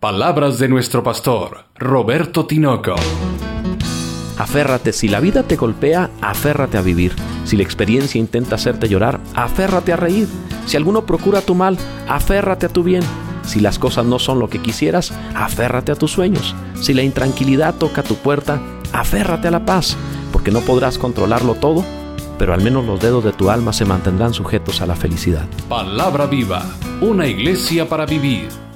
Palabras de nuestro pastor, Roberto Tinoco. Aférrate, si la vida te golpea, aférrate a vivir. Si la experiencia intenta hacerte llorar, aférrate a reír. Si alguno procura tu mal, aférrate a tu bien. Si las cosas no son lo que quisieras, aférrate a tus sueños. Si la intranquilidad toca tu puerta, aférrate a la paz, porque no podrás controlarlo todo, pero al menos los dedos de tu alma se mantendrán sujetos a la felicidad. Palabra viva, una iglesia para vivir.